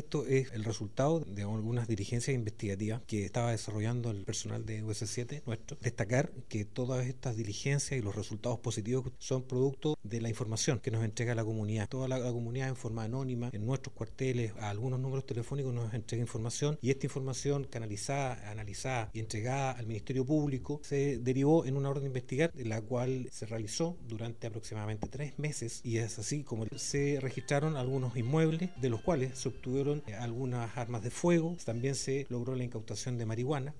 esto es el resultado de algunas diligencias investigativas que estaba desarrollando el personal de US7 nuestro. Destacar que todas estas diligencias y los resultados positivos son producto de la información que nos entrega la comunidad. Toda la, comunidad en forma anónima, en nuestros cuarteles, a algunos números telefónicos nos entrega información y esta información canalizada, analizada y entregada al Ministerio Público se derivó en una orden de investigar, la cual se realizó durante aproximadamente tres meses y es así como se registraron algunos inmuebles de los cuales se obtuvieron algunas armas de fuego, también se logró la incautación de marihuana